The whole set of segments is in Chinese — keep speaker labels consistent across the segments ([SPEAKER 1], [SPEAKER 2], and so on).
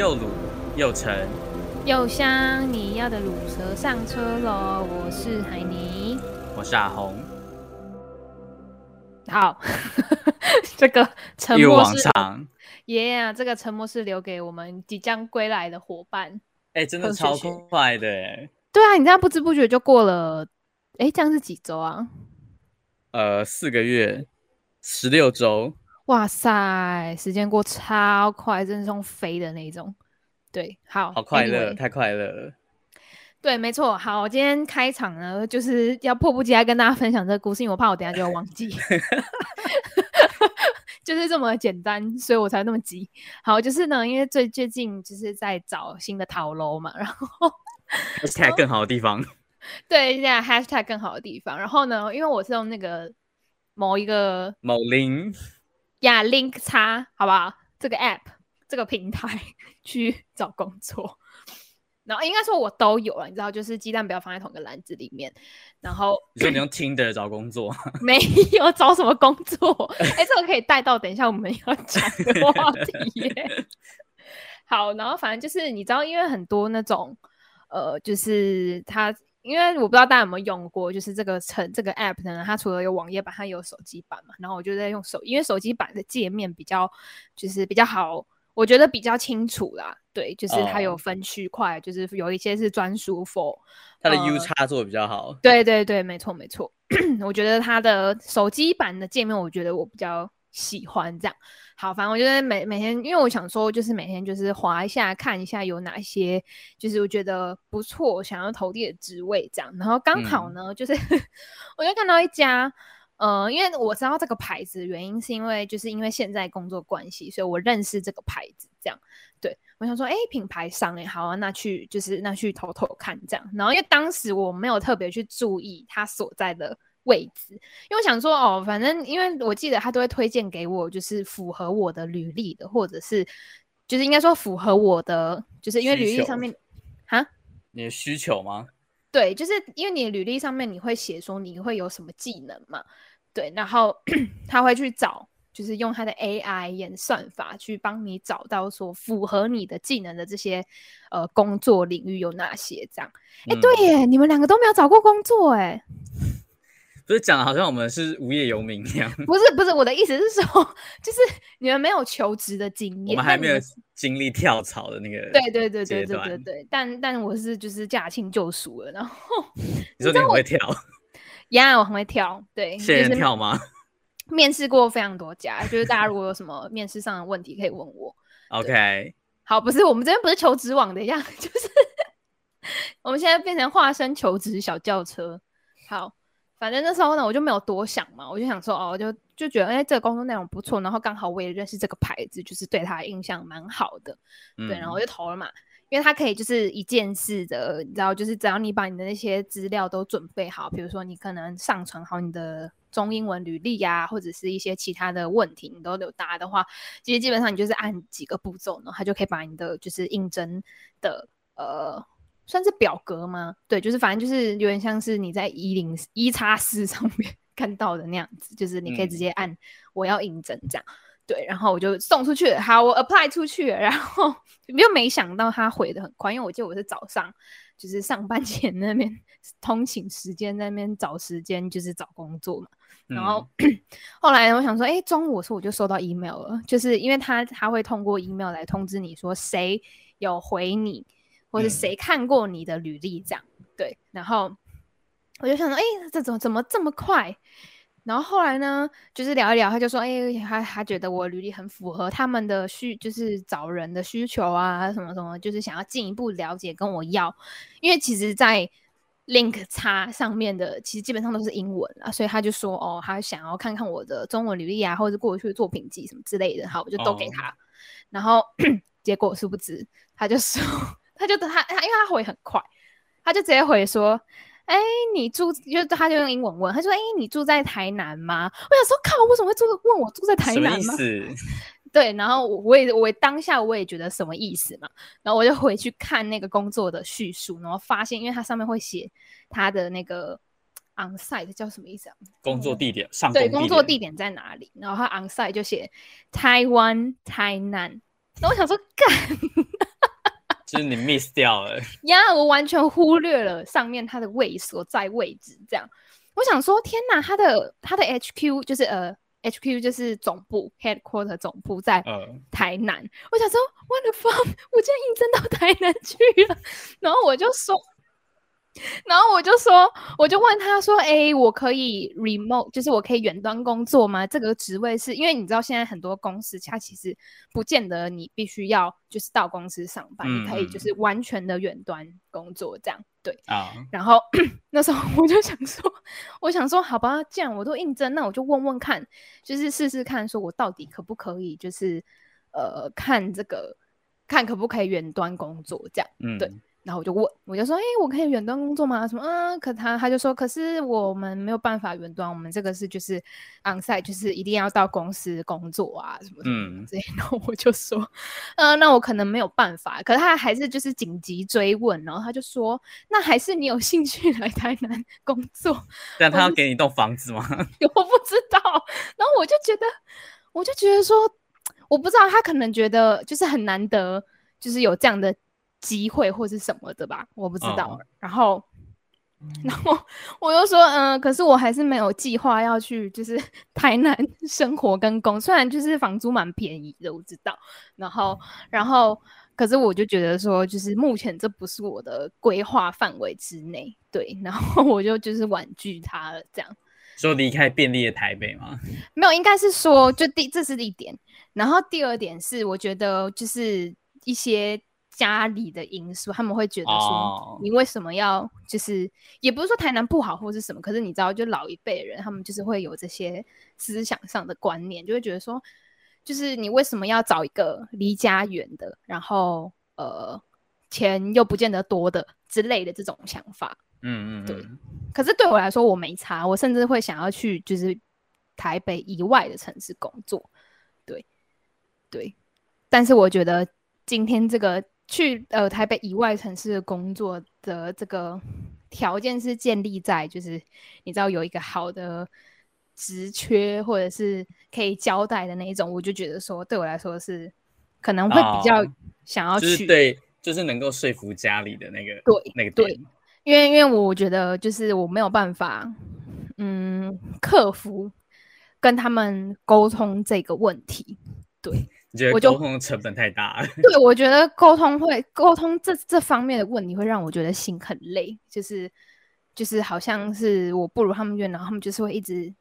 [SPEAKER 1] 又卤又沉
[SPEAKER 2] 又香，你要的卤蛇上车喽！我是海尼，
[SPEAKER 1] 我是阿红。
[SPEAKER 2] 好，这个沉默是。耶啊！这个沉默是留给我们即将归来的伙伴。
[SPEAKER 1] 哎、欸，真的超快的哎！
[SPEAKER 2] 对啊，你这样不知不觉就过了，哎、欸，这样是几周啊？
[SPEAKER 1] 呃，四个月，十六周。
[SPEAKER 2] 哇塞，时间过超快，真的是用飞的那种。对，好，
[SPEAKER 1] 好快乐，anyway, 太快乐了。
[SPEAKER 2] 对，没错。好，我今天开场呢，就是要迫不及待跟大家分享这个故事，因为我怕我等下就要忘记。就是这么简单，所以我才那么急。好，就是呢，因为最最近就是在找新的头路嘛，然后
[SPEAKER 1] hashtag 更好的地方。
[SPEAKER 2] 对，现在 hashtag 更好的地方。然后呢，因为我是用那个某一个
[SPEAKER 1] 某 link。
[SPEAKER 2] 呀、yeah，Link 叉，好不好？这个 App，这个平台去找工作，然后应该说我都有了，你知道，就是鸡蛋不要放在同一个篮子里面。然后
[SPEAKER 1] 你说你用 Tinder 找工作？
[SPEAKER 2] 没有找什么工作？哎、欸，这个可以带到等一下我们要讲的话题耶。好，然后反正就是你知道，因为很多那种呃，就是他。因为我不知道大家有没有用过，就是这个成这个 app 呢，它除了有网页版，它有手机版嘛。然后我就在用手，因为手机版的界面比较就是比较好，我觉得比较清楚啦。对，就是它有分区块，oh. 就是有一些是专属 for
[SPEAKER 1] 它的 U 叉做的比较好。呃、
[SPEAKER 2] 对对对，没错没错。我觉得它的手机版的界面，我觉得我比较喜欢这样。好，反正我觉得每每天，因为我想说，就是每天就是滑一下，看一下有哪些，就是我觉得不错，想要投递的职位这样。然后刚好呢，嗯、就是 我就看到一家，呃，因为我知道这个牌子的原因是因为就是因为现在工作关系，所以我认识这个牌子这样。对，我想说，哎，品牌商哎，好啊，那去就是那去偷偷看这样。然后因为当时我没有特别去注意他所在的。位置，因为我想说哦，反正因为我记得他都会推荐给我，就是符合我的履历的，或者是就是应该说符合我的，就是因为履历上面哈，
[SPEAKER 1] 你的需求吗？
[SPEAKER 2] 对，就是因为你的履历上面你会写说你会有什么技能嘛，对，然后 他会去找，就是用他的 AI 演算法去帮你找到说符合你的技能的这些呃工作领域有哪些这样。哎、嗯，对耶，你们两个都没有找过工作哎。
[SPEAKER 1] 不是讲的好像我们是无业游民一样。
[SPEAKER 2] 不是不是，我的意思是说，就是你们没有求职的经验，
[SPEAKER 1] 我们还没有经历跳槽的那个。
[SPEAKER 2] 对对对对对对对。但但我是就是驾轻就熟了，然后
[SPEAKER 1] 你说你很会跳？
[SPEAKER 2] 呀，我很会跳。对，
[SPEAKER 1] 现在跳吗？
[SPEAKER 2] 面试过非常多家，就是大家如果有什么面试上的问题，可以问我。
[SPEAKER 1] OK。
[SPEAKER 2] 好，不是我们这边不是求职网的样，就是我们现在变成化身求职小轿车。好。反正那时候呢，我就没有多想嘛，我就想说，哦，我就就觉得，哎、欸，这个工作内容不错，然后刚好我也认识这个牌子，就是对他的印象蛮好的，嗯，对，然后我就投了嘛，因为他可以就是一件事的，你知道，就是只要你把你的那些资料都准备好，比如说你可能上传好你的中英文履历呀、啊，或者是一些其他的问题，你都有答的话，其实基本上你就是按几个步骤呢，他就可以把你的就是应征的呃。算是表格吗？对，就是反正就是有点像是你在一零一叉四上面 看到的那样子，就是你可以直接按我要应征这样、嗯。对，然后我就送出去了，好，我 apply 出去了，然后 又没想到他回的很快，因为我记得我是早上就是上班前那边通勤时间在那边找时间就是找工作嘛。然后、嗯、后来我想说，哎、欸，中午的时候我就收到 email 了，就是因为他他会通过 email 来通知你说谁有回你。或者谁看过你的履历这样、嗯、对，然后我就想说，哎、欸，这怎么怎么这么快？然后后来呢，就是聊一聊，他就说，哎、欸，他他觉得我履历很符合他们的需，就是找人的需求啊，什么什么，就是想要进一步了解跟我要，因为其实，在 Link 叉上面的其实基本上都是英文啊，所以他就说，哦，他想要看看我的中文履历啊，或者是过去的作品集什么之类的，好，我就都给他，哦、然后 结果殊不知，他就说。他就他他，因为他回很快，他就直接回说：“哎、欸，你住就他就用英文问，他说：哎、欸，你住在台南吗？我想说，靠，为什么会住问我住在台南吗？对，然后我也我当下我也觉得什么意思嘛，然后我就回去看那个工作的叙述，然后发现，因为它上面会写他的那个 on site 叫什么意思啊？
[SPEAKER 1] 工作地点上
[SPEAKER 2] 对，工作地点在哪里？然后他 on site 就写台湾台南。”然后我想说，干，
[SPEAKER 1] 就是你 miss 掉了
[SPEAKER 2] 呀，我完全忽略了上面它的位所在位置。这样，我想说，天哪，它的它的 HQ 就是呃 HQ 就是总部 headquarter 总部在台南。呃、我想说，what the fuck，我竟然应征到台南去了。然后我就说。然后我就说，我就问他说：“哎，我可以 remote，就是我可以远端工作吗？这个职位是因为你知道现在很多公司，它其实不见得你必须要就是到公司上班，嗯、你可以就是完全的远端工作这样。对啊。然后 那时候我就想说，我想说，好吧，既然我都应征，那我就问问看，就是试试看，说我到底可不可以，就是呃，看这个，看可不可以远端工作这样。嗯，对。”然后我就问，我就说，哎、欸，我可以远端工作吗？什么？嗯，可他他就说，可是我们没有办法远端，我们这个是就是 onsite，就是一定要到公司工作啊，什么什么这些。然后我就说，呃，那我可能没有办法。可是他还是就是紧急追问，然后他就说，那还是你有兴趣来台南工作？
[SPEAKER 1] 但他要给你一栋房子吗？
[SPEAKER 2] 我不知道。然后我就觉得，我就觉得说，我不知道，他可能觉得就是很难得，就是有这样的。机会或是什么的吧，我不知道。Oh. 然后，然后我又说，嗯、呃，可是我还是没有计划要去，就是 台南生活跟工。虽然就是房租蛮便宜的，我知道。然后，然后，可是我就觉得说，就是目前这不是我的规划范围之内。对，然后我就就是婉拒他了，这样。
[SPEAKER 1] 说离开便利的台北吗？
[SPEAKER 2] 没有，应该是说，就第这是一点。然后第二点是，我觉得就是一些。家里的因素，他们会觉得说，你为什么要就是，也不是说台南不好或是什么，可是你知道，就老一辈人，他们就是会有这些思想上的观念，就会觉得说，就是你为什么要找一个离家远的，然后呃，钱又不见得多的之类的这种想法。嗯嗯，对。可是对我来说，我没差，我甚至会想要去就是台北以外的城市工作。对对，但是我觉得今天这个。去呃台北以外城市工作的这个条件是建立在就是你知道有一个好的职缺或者是可以交代的那一种，我就觉得说对我来说是可能会比较想要去，
[SPEAKER 1] 哦就是、对，就是能够说服家里的那个对那个
[SPEAKER 2] 对，因为因为我觉得就是我没有办法嗯克服跟他们沟通这个问题，对。
[SPEAKER 1] 你觉得沟通成本太大了？
[SPEAKER 2] 对，我觉得沟通会沟通这这方面的问题会让我觉得心很累，就是就是好像是我不如他们愿，然后他们就是会一直，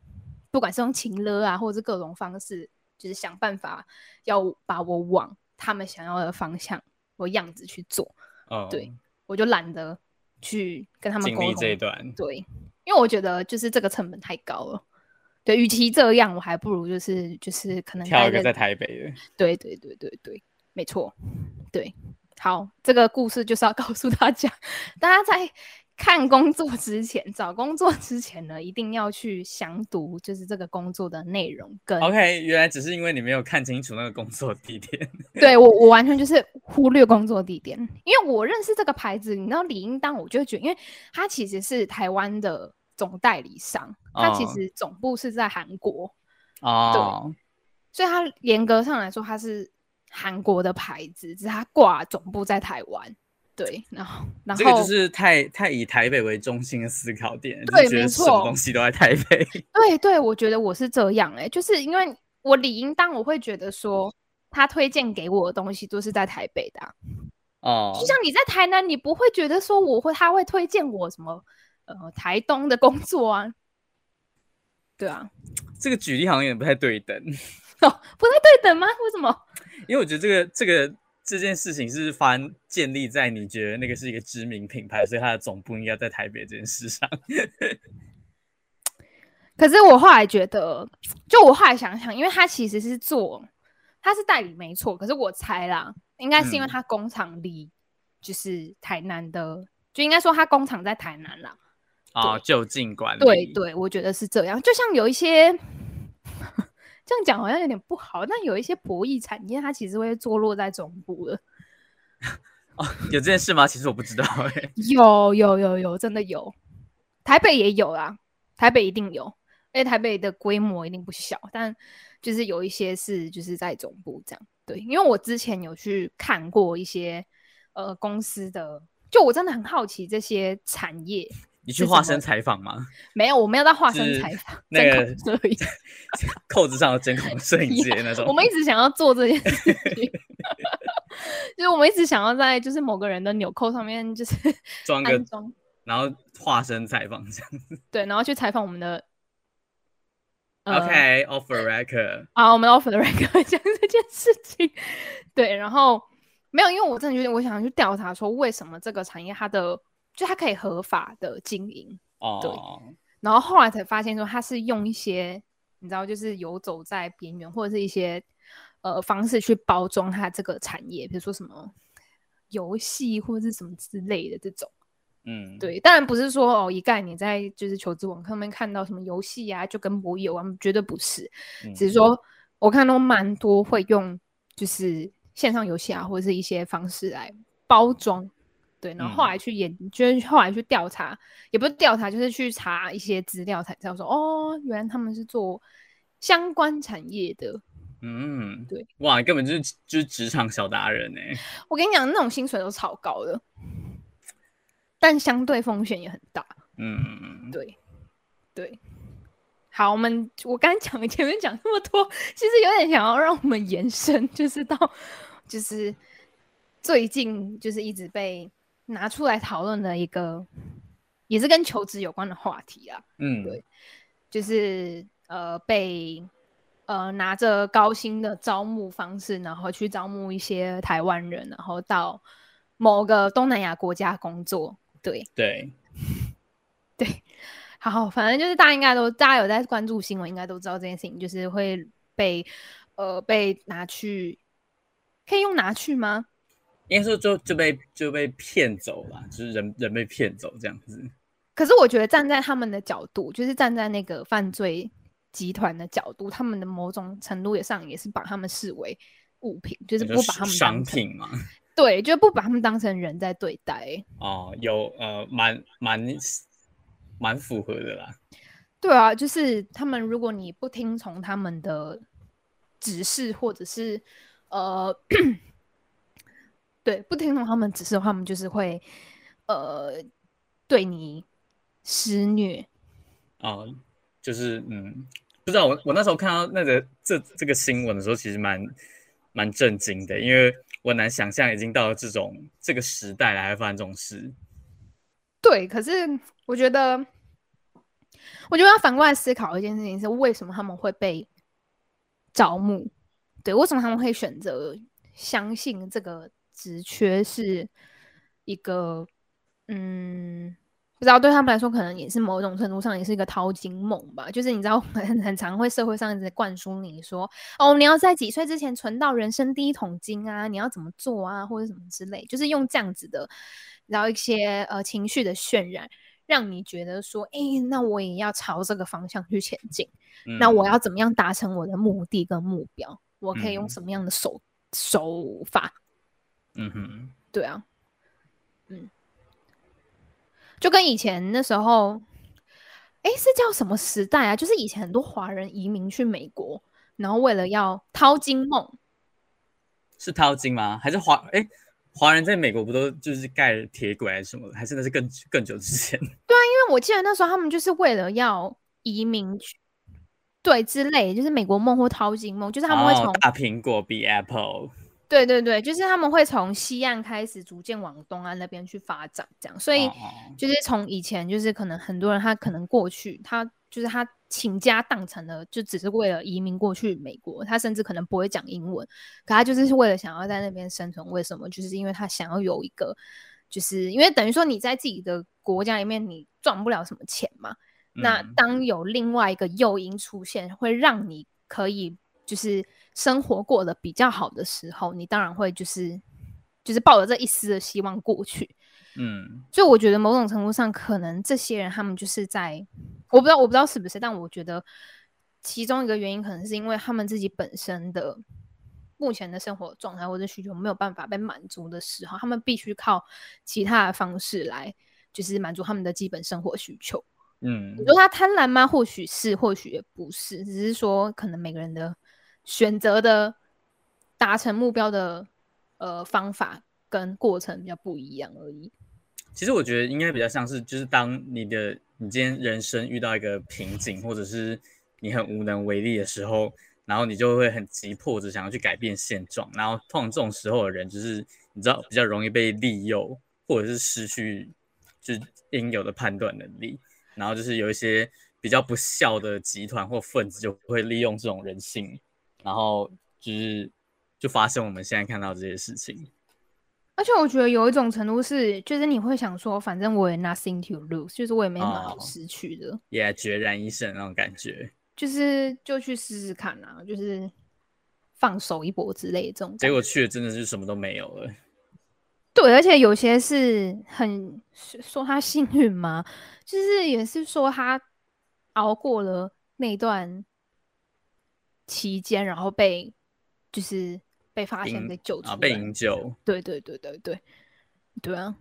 [SPEAKER 2] 不管是用情勒啊，或者是各种方式，就是想办法要把我往他们想要的方向或样子去做。哦，对，我就懒得去跟他们沟通
[SPEAKER 1] 这一段。
[SPEAKER 2] 对，因为我觉得就是这个成本太高了。对，与其这样，我还不如就是就是可能
[SPEAKER 1] 挑一个在台北的。
[SPEAKER 2] 对对对对对，没错。对，好，这个故事就是要告诉大家，大家在看工作之前，找工作之前呢，一定要去详读，就是这个工作的内容跟。
[SPEAKER 1] OK，原来只是因为你没有看清楚那个工作地点。
[SPEAKER 2] 对我，我完全就是忽略工作地点，因为我认识这个牌子，你知道，理应当我就觉得，因为它其实是台湾的。总代理商，他其实总部是在韩国哦，对，所以他严格上来说，他是韩国的牌子，只是他挂总部在台湾。对，然后，然后
[SPEAKER 1] 这个就是太太以台北为中心的思考点，对，觉得什么东西都在台北。
[SPEAKER 2] 对对，我觉得我是这样哎、欸，就是因为我理应当我会觉得说，他推荐给我的东西都是在台北的哦，就像你在台南，你不会觉得说我会他会推荐我什么？呃，台东的工作啊，对啊，
[SPEAKER 1] 这个举例好像有点不太对等
[SPEAKER 2] 哦，不太对等吗？为什么？
[SPEAKER 1] 因为我觉得这个这个这件事情是发建立在你觉得那个是一个知名品牌，所以它的总部应该在台北这件事上。
[SPEAKER 2] 可是我后来觉得，就我后来想想，因为他其实是做，他是代理没错，可是我猜啦，应该是因为他工厂离就是台南的，嗯、就应该说他工厂在台南啦。
[SPEAKER 1] 哦，就近管理。
[SPEAKER 2] 对对，我觉得是这样。就像有一些 这样讲好像有点不好，但有一些博弈产业，它其实会坐落在总部的。
[SPEAKER 1] 哦，有这件事吗？其实我不知道 哎。
[SPEAKER 2] 有有有有，真的有。台北也有啦，台北一定有，因为台北的规模一定不小。但就是有一些是就是在总部这样。对，因为我之前有去看过一些呃公司的，就我真的很好奇这些产业。
[SPEAKER 1] 你去化身采访吗？
[SPEAKER 2] 没有，我没有到化身采访。
[SPEAKER 1] 那个 扣子上的监控摄影机那种。
[SPEAKER 2] 我们一直想要做这件事情，就是我们一直想要在就是某个人的纽扣上面就是
[SPEAKER 1] 装个装，然后化身采访这样子。
[SPEAKER 2] 对，然后去采访我们的。
[SPEAKER 1] OK，off the record。
[SPEAKER 2] 啊，我们 offer 的 record 讲这件事情。对，然后没有，因为我真的觉得我想去调查说，为什么这个产业它的就它可以合法的经营。哦。对。然后后来才发现说，它是用一些你知道，就是游走在边缘或者是一些呃方式去包装它这个产业，比如说什么游戏或者是什么之类的这种。嗯，对，当然不是说哦，一概你在就是求职网上面看到什么游戏啊，就跟博弈有关，绝对不是。嗯、只是说我看到蛮多会用就是线上游戏啊，或者是一些方式来包装。对，然后后来去研，嗯、就是后来去调查，也不是调查，就是去查一些资料才知道说，哦，原来他们是做相关产业的。嗯，对，
[SPEAKER 1] 哇，根本就是就是职场小达人哎！
[SPEAKER 2] 我跟你讲，那种薪水都超高的。但相对风险也很大。嗯，对，对。好，我们我刚讲前面讲那么多，其实有点想要让我们延伸，就是到就是最近就是一直被拿出来讨论的一个，也是跟求职有关的话题啊。嗯，对，就是呃被呃拿着高薪的招募方式，然后去招募一些台湾人，然后到某个东南亚国家工作。对
[SPEAKER 1] 对
[SPEAKER 2] 对，好，反正就是大家应该都，大家有在关注新闻，应该都知道这件事情，就是会被呃被拿去，可以用拿去吗？
[SPEAKER 1] 应该说就就被就被骗走了，就是人人被骗走这样子。
[SPEAKER 2] 可是我觉得站在他们的角度，就是站在那个犯罪集团的角度，他们的某种程度也上也是把他们视为物品，就是不把他
[SPEAKER 1] 们商品嘛。
[SPEAKER 2] 对，就不把他们当成人在对待。
[SPEAKER 1] 哦，有呃，蛮蛮蛮符合的啦。
[SPEAKER 2] 对啊，就是他们，如果你不听从他们的指示，或者是呃，对，不听从他们指示的话，他们就是会呃对你施虐。
[SPEAKER 1] 哦，就是嗯，不知道我我那时候看到那个这这个新闻的时候，其实蛮蛮震惊的，因为。我难想象已经到了这种这个时代了，还会发生这种事。
[SPEAKER 2] 对，可是我觉得，我觉得要反过来思考一件事情是：为什么他们会被招募？对，为什么他们会选择相信这个职缺是一个嗯？不知道对他们来说，可能也是某种程度上也是一个淘金梦吧。就是你知道，很很常会社会上一直灌输你说，哦，你要在几岁之前存到人生第一桶金啊，你要怎么做啊，或者什么之类，就是用这样子的，然后一些呃情绪的渲染，让你觉得说，哎，那我也要朝这个方向去前进。嗯、那我要怎么样达成我的目的跟目标？我可以用什么样的手、嗯、手法？嗯哼，对啊，嗯。就跟以前那时候，哎，是叫什么时代啊？就是以前很多华人移民去美国，然后为了要淘金梦，
[SPEAKER 1] 是淘金吗？还是华？哎，华人在美国不都就是盖铁轨还是什么？还是那是更更久之前？
[SPEAKER 2] 对啊，因为我记得那时候他们就是为了要移民去，对之类，就是美国梦或淘金梦，就是他们会从、
[SPEAKER 1] 哦、大苹果比 Apple。
[SPEAKER 2] 对对对，就是他们会从西岸开始逐渐往东岸那边去发展，这样。所以就是从以前，就是可能很多人他可能过去，他就是他倾家荡产的，就只是为了移民过去美国。他甚至可能不会讲英文，可他就是为了想要在那边生存。为什么？就是因为他想要有一个，就是因为等于说你在自己的国家里面你赚不了什么钱嘛。嗯、那当有另外一个诱因出现，会让你可以就是。生活过得比较好的时候，你当然会就是就是抱着这一丝的希望过去，嗯，所以我觉得某种程度上，可能这些人他们就是在，我不知道我不知道是不是，但我觉得其中一个原因可能是因为他们自己本身的目前的生活状态或者需求没有办法被满足的时候，他们必须靠其他的方式来就是满足他们的基本生活需求。嗯，你说他贪婪吗？或许是，或许也不是，只是说可能每个人的。选择的达成目标的呃方法跟过程比较不一样而已。
[SPEAKER 1] 其实我觉得应该比较像是，就是当你的你今天人生遇到一个瓶颈，或者是你很无能为力的时候，然后你就会很急迫着想要去改变现状，然后通常这种时候的人，就是你知道比较容易被利诱，或者是失去就是应有的判断能力，然后就是有一些比较不孝的集团或分子就会利用这种人性，然后就是就发生我们现在看到这些事情。
[SPEAKER 2] 而且我觉得有一种程度是，就是你会想说，反正我也 nothing to lose，就是我也没什么好失去的，
[SPEAKER 1] 也、oh, yeah, 孑然一生那种感觉，
[SPEAKER 2] 就是就去试试看啊，就是放手一搏之类的这种。
[SPEAKER 1] 结果去了真的是什么都没有了。
[SPEAKER 2] 对，而且有些是很说他幸运吗？就是也是说他熬过了那段期间，然后被就是。被发现、被救出来、
[SPEAKER 1] 啊，被营救。
[SPEAKER 2] 对对对对对，对啊。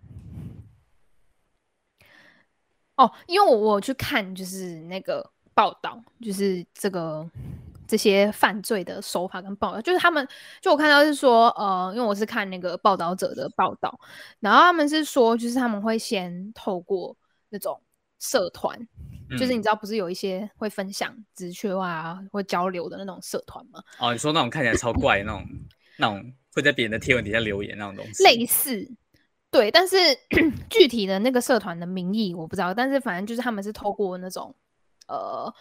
[SPEAKER 2] 哦，因为我我去看就是那个报道，就是这个这些犯罪的手法跟报道，就是他们就我看到是说，呃，因为我是看那个报道者的报道，然后他们是说，就是他们会先透过那种社团。就是你知道，不是有一些会分享职缺啊，会交流的那种社团吗？
[SPEAKER 1] 哦，你说那种看起来超怪那种。那种会在别人的贴文底下留言那种东西，
[SPEAKER 2] 类似，对，但是 具体的那个社团的名义我不知道，但是反正就是他们是透过那种呃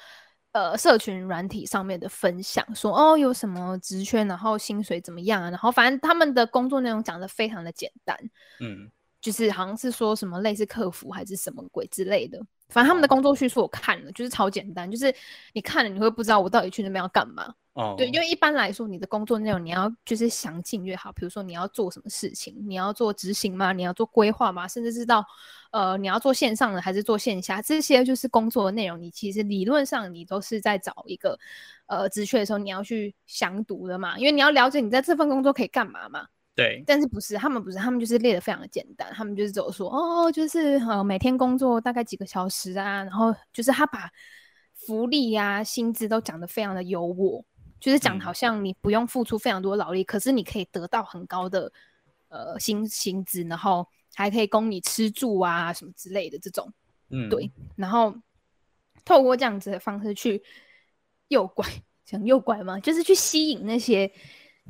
[SPEAKER 2] 呃社群软体上面的分享，说哦有什么职缺，然后薪水怎么样啊，然后反正他们的工作内容讲的非常的简单，
[SPEAKER 1] 嗯，
[SPEAKER 2] 就是好像是说什么类似客服还是什么鬼之类的，反正他们的工作叙述我看了，就是超简单，就是你看了你会不知道我到底去那边要干嘛。
[SPEAKER 1] 哦，
[SPEAKER 2] 对，因为一般来说，你的工作内容你要就是详尽越好。比如说你要做什么事情，你要做执行吗？你要做规划吗？甚至知道，呃，你要做线上的还是做线下，这些就是工作的内容。你其实理论上你都是在找一个呃职缺的时候，你要去详读的嘛，因为你要了解你在这份工作可以干嘛嘛。
[SPEAKER 1] 对，
[SPEAKER 2] 但是不是他们不是，他们就是列得非常的简单，他们就是走说哦，就是呃每天工作大概几个小时啊，然后就是他把福利呀、啊、薪资都讲得非常的优渥。就是讲好像你不用付出非常多劳力，嗯，可是你可以得到很高的呃薪薪资，然后还可以供你吃住啊什么之类的这种，
[SPEAKER 1] 嗯，
[SPEAKER 2] 对。然后透过这样子的方式去诱拐，想诱拐吗？就是去吸引那些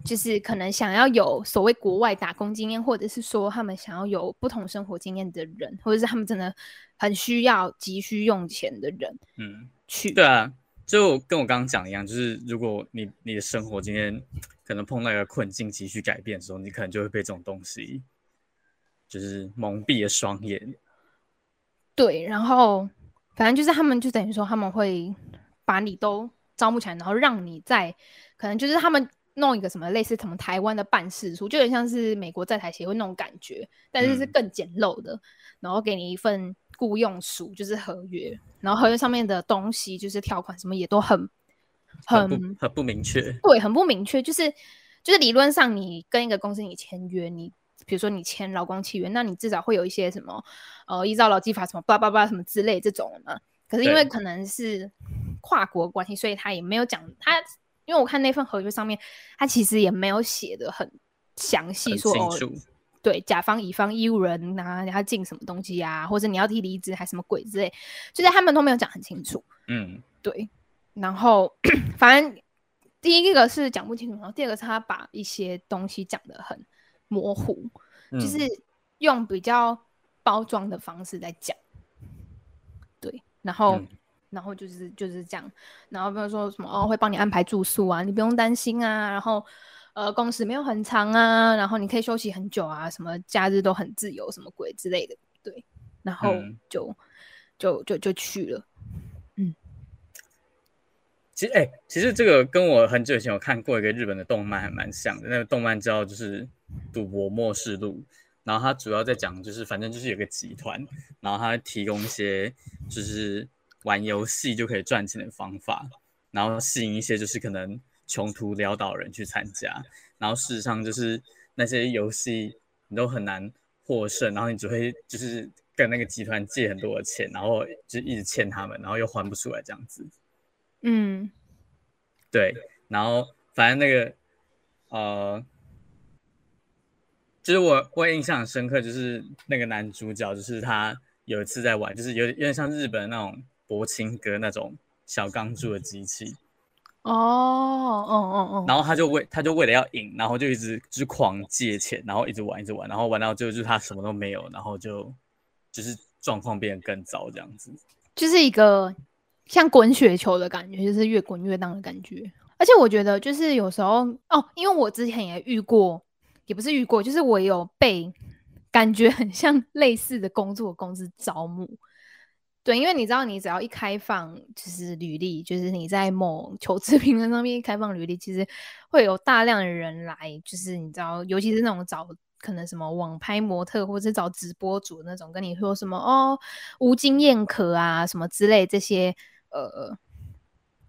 [SPEAKER 2] 就是可能想要有所谓国外打工经验，或者是说他们想要有不同生活经验的人，或者是他们真的很需要急需用钱的人，
[SPEAKER 1] 嗯，
[SPEAKER 2] 去
[SPEAKER 1] 对啊。就跟我刚刚讲的一样，就是如果你你的生活今天可能碰到一个困境，急需改变的时候，你可能就会被这种东西就是蒙蔽了双眼。
[SPEAKER 2] 对，然后反正就是他们就等于说他们会把你都招募起来，然后让你在可能就是他们弄一个什么类似什么台湾的办事处，就有点像是美国在台协会那种感觉，但是是更简陋的，嗯、然后给你一份。雇佣书就是合约，然后合约上面的东西就是条款什么也都很很
[SPEAKER 1] 很不，明确，
[SPEAKER 2] 对，很不明确。就是就是理论上你跟一个公司你签约，你比如说你签劳工契约，那你至少会有一些什么呃依照劳基法什么叭叭叭什么之类这种的嘛。可是因为可能是跨国关系，所以他也没有讲他，因为我看那份合约上面，他其实也没有写的很详细说哦。对，甲方乙方义务人啊，你要进什么东西、啊？或者你要提离职还什么鬼之类，就是他们都没有讲很清楚。
[SPEAKER 1] 嗯，
[SPEAKER 2] 对。然后 反正第一个是讲不清楚，然后第二个是他把一些东西讲得很模糊，
[SPEAKER 1] 嗯、
[SPEAKER 2] 就是用比较包装的方式在讲。对，然后、嗯、然后就是就是这样，然后比如说什么哦，会帮你安排住宿啊，你不用担心啊，然后。呃，工时没有很长啊，然后你可以休息很久啊，什么假日都很自由，什么鬼之类的，对，然后就、嗯、就就就去了，嗯。
[SPEAKER 1] 其实，哎、欸，其实这个跟我很久以前有看过一个日本的动漫还蛮像的，那个动漫叫就是《赌博末世录》，然后它主要在讲就是反正就是有个集团，然后它提供一些就是玩游戏就可以赚钱的方法，然后吸引一些就是可能。穷途潦倒人去参加，然后事实上就是那些游戏你都很难获胜，然后你只会就是跟那个集团借很多的钱，然后就一直欠他们，然后又还不出来这样子。
[SPEAKER 2] 嗯，
[SPEAKER 1] 对，然后反正那个呃，就是我我印象很深刻，就是那个男主角，就是他有一次在玩，就是有有点像日本那种柏青哥那种小钢珠的机器。
[SPEAKER 2] 哦哦哦哦，
[SPEAKER 1] 然后他就为他就为了要赢，然后就一直就是狂借钱，然后一直玩一直玩，然后玩到最后就是他什么都没有，然后就就是状况变得更糟这样子，
[SPEAKER 2] 就是一个像滚雪球的感觉，就是越滚越大的感觉。而且我觉得就是有时候哦，因为我之前也遇过，也不是遇过，就是我有被感觉很像类似的工作公司招募。对，因为你知道，你只要一开放就是履历，就是你在某求职平台上面一开放履历，其实会有大量的人来，就是你知道，尤其是那种找可能什么网拍模特，或者找直播主那种，跟你说什么哦无经验可啊什么之类这些呃